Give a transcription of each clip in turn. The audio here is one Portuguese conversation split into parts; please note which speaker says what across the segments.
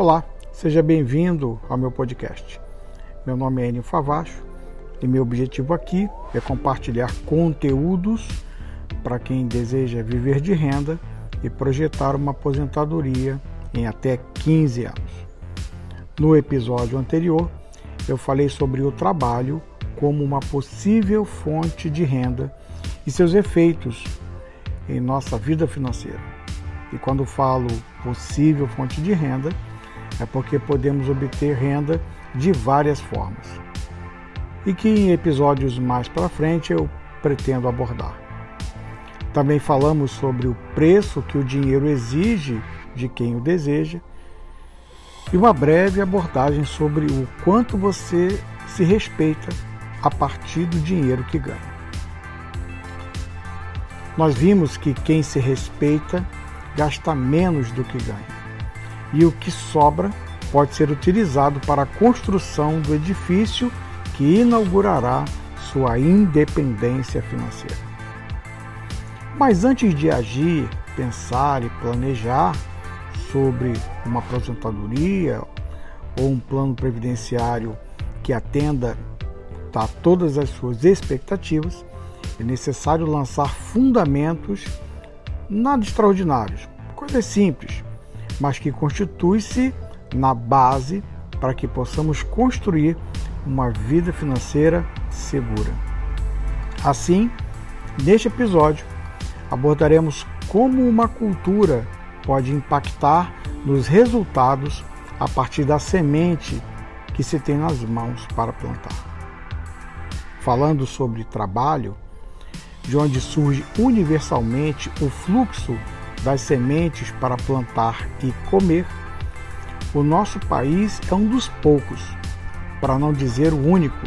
Speaker 1: Olá, seja bem-vindo ao meu podcast. Meu nome é Enio Favacho e meu objetivo aqui é compartilhar conteúdos para quem deseja viver de renda e projetar uma aposentadoria em até 15 anos. No episódio anterior, eu falei sobre o trabalho como uma possível fonte de renda e seus efeitos em nossa vida financeira. E quando falo possível fonte de renda, é porque podemos obter renda de várias formas. E que em episódios mais para frente eu pretendo abordar. Também falamos sobre o preço que o dinheiro exige de quem o deseja e uma breve abordagem sobre o quanto você se respeita a partir do dinheiro que ganha. Nós vimos que quem se respeita gasta menos do que ganha. E o que sobra pode ser utilizado para a construção do edifício que inaugurará sua independência financeira. Mas antes de agir, pensar e planejar sobre uma aposentadoria ou um plano previdenciário que atenda a todas as suas expectativas, é necessário lançar fundamentos nada extraordinários, coisas simples, mas que constitui-se na base para que possamos construir uma vida financeira segura. Assim, neste episódio, abordaremos como uma cultura pode impactar nos resultados a partir da semente que se tem nas mãos para plantar. Falando sobre trabalho, de onde surge universalmente o fluxo das sementes para plantar e comer, o nosso país é um dos poucos, para não dizer o único,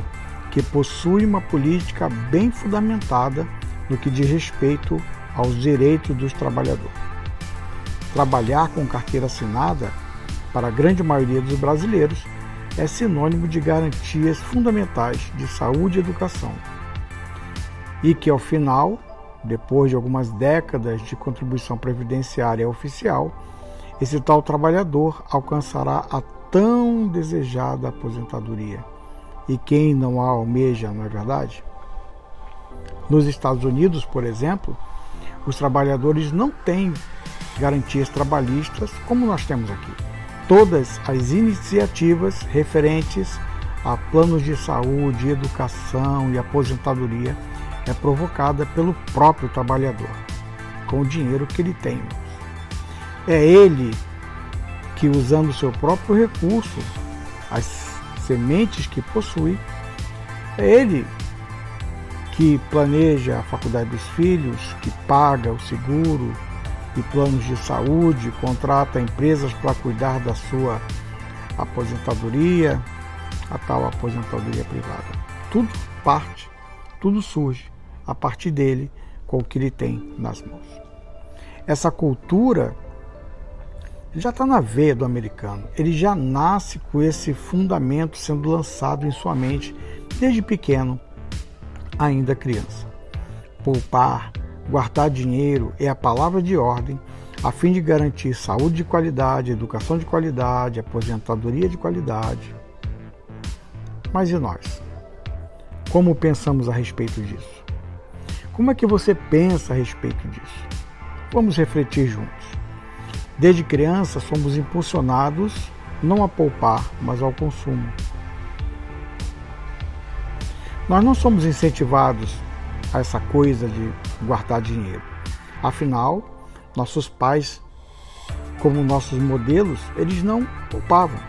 Speaker 1: que possui uma política bem fundamentada no que diz respeito aos direitos dos trabalhadores. Trabalhar com carteira assinada, para a grande maioria dos brasileiros, é sinônimo de garantias fundamentais de saúde e educação e que ao final, depois de algumas décadas de contribuição previdenciária oficial, esse tal trabalhador alcançará a tão desejada aposentadoria. E quem não a almeja, não é verdade? Nos Estados Unidos, por exemplo, os trabalhadores não têm garantias trabalhistas como nós temos aqui. Todas as iniciativas referentes a planos de saúde, educação e aposentadoria é provocada pelo próprio trabalhador, com o dinheiro que ele tem. É ele que, usando seu próprio recurso, as sementes que possui, é ele que planeja a faculdade dos filhos, que paga o seguro e planos de saúde, contrata empresas para cuidar da sua aposentadoria, a tal aposentadoria privada. Tudo parte, tudo surge a partir dele com o que ele tem nas mãos. Essa cultura já está na veia do americano. Ele já nasce com esse fundamento sendo lançado em sua mente desde pequeno, ainda criança. Poupar, guardar dinheiro é a palavra de ordem a fim de garantir saúde de qualidade, educação de qualidade, aposentadoria de qualidade. Mas e nós? Como pensamos a respeito disso? Como é que você pensa a respeito disso? Vamos refletir juntos. Desde criança somos impulsionados não a poupar, mas ao consumo. Nós não somos incentivados a essa coisa de guardar dinheiro. Afinal, nossos pais, como nossos modelos, eles não poupavam.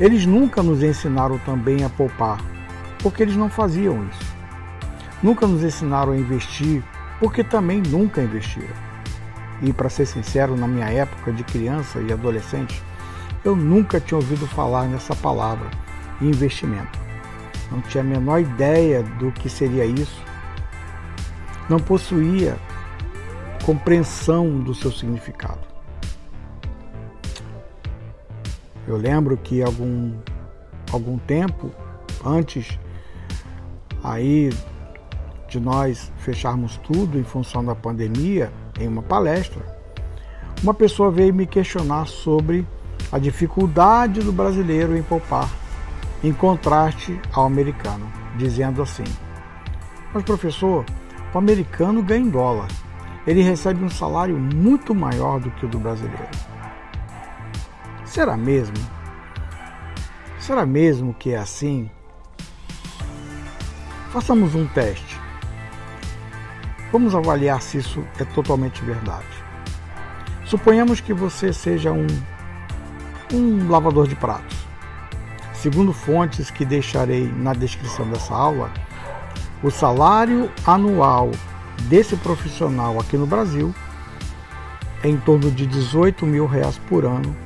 Speaker 1: Eles nunca nos ensinaram também a poupar, porque eles não faziam isso. Nunca nos ensinaram a investir, porque também nunca investiram. E para ser sincero, na minha época de criança e adolescente, eu nunca tinha ouvido falar nessa palavra, investimento. Não tinha a menor ideia do que seria isso. Não possuía compreensão do seu significado. Eu lembro que algum, algum tempo antes aí de nós fecharmos tudo em função da pandemia em uma palestra, Uma pessoa veio me questionar sobre a dificuldade do brasileiro em poupar, em contraste ao americano, dizendo assim: Mas professor, o americano ganha em dólar. Ele recebe um salário muito maior do que o do brasileiro. Será mesmo? Será mesmo que é assim? Façamos um teste. Vamos avaliar se isso é totalmente verdade. Suponhamos que você seja um, um lavador de pratos. Segundo fontes que deixarei na descrição dessa aula, o salário anual desse profissional aqui no Brasil é em torno de 18 mil reais por ano,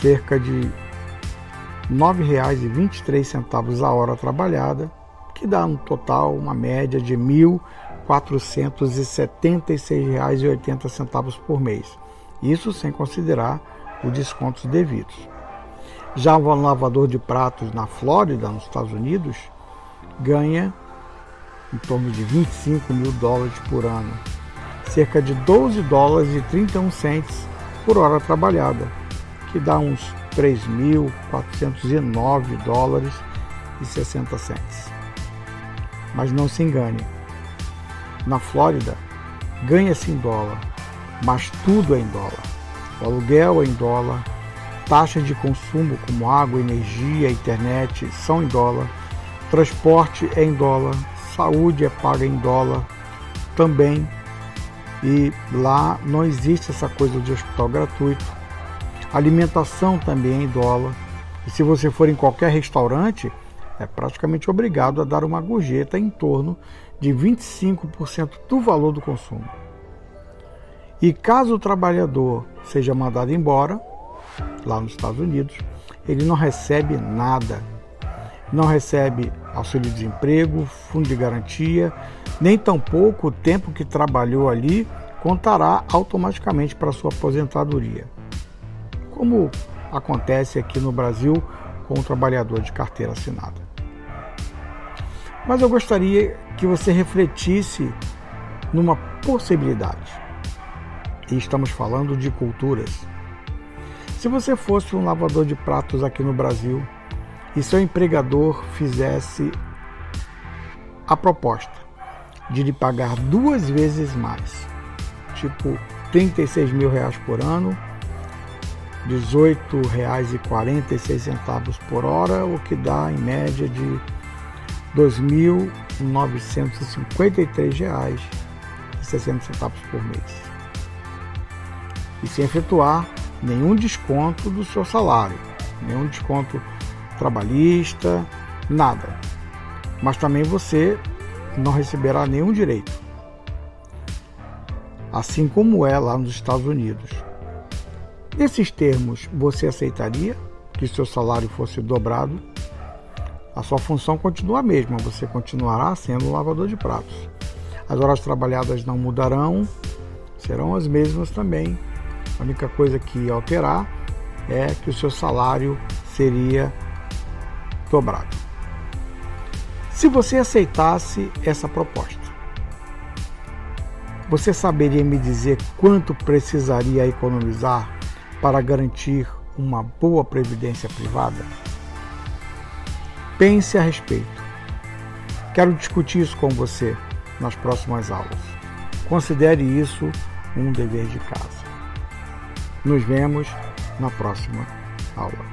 Speaker 1: cerca de R$ 9,23 a hora trabalhada, que dá um total, uma média de R$ 1.476,80 por mês. Isso sem considerar os descontos devidos. Já um lavador de pratos na Flórida, nos Estados Unidos, ganha em torno de 25 mil dólares por ano, cerca de 12 dólares e 31 centes por hora trabalhada, que dá uns 3.409 dólares e 60 centes. Mas não se engane, na Flórida ganha-se em dólar, mas tudo é em dólar. O aluguel é em dólar, taxas de consumo como água, energia, internet são em dólar, transporte é em dólar, saúde é paga em dólar também. E lá não existe essa coisa de hospital gratuito. Alimentação também é em dólar. E se você for em qualquer restaurante, é praticamente obrigado a dar uma gorjeta em torno de 25% do valor do consumo. E caso o trabalhador seja mandado embora, lá nos Estados Unidos, ele não recebe nada não recebe auxílio-desemprego, fundo de garantia, nem tampouco o tempo que trabalhou ali contará automaticamente para sua aposentadoria. Como acontece aqui no Brasil com o trabalhador de carteira assinada. Mas eu gostaria que você refletisse numa possibilidade. E estamos falando de culturas. Se você fosse um lavador de pratos aqui no Brasil, e seu empregador fizesse a proposta de lhe pagar duas vezes mais, tipo 36 mil reais por ano, R$ 18,46 por hora, o que dá em média de R$ 2.953,60 por mês. E sem efetuar nenhum desconto do seu salário, nenhum desconto trabalhista, nada. Mas também você não receberá nenhum direito. Assim como é lá nos Estados Unidos. Nesses termos, você aceitaria que seu salário fosse dobrado? A sua função continua a mesma, você continuará sendo um lavador de pratos. As horas trabalhadas não mudarão, serão as mesmas também. A única coisa que alterar é que o seu salário seria dobrado. Se você aceitasse essa proposta, você saberia me dizer quanto precisaria economizar para garantir uma boa previdência privada? Pense a respeito. Quero discutir isso com você nas próximas aulas. Considere isso um dever de casa. Nos vemos na próxima aula.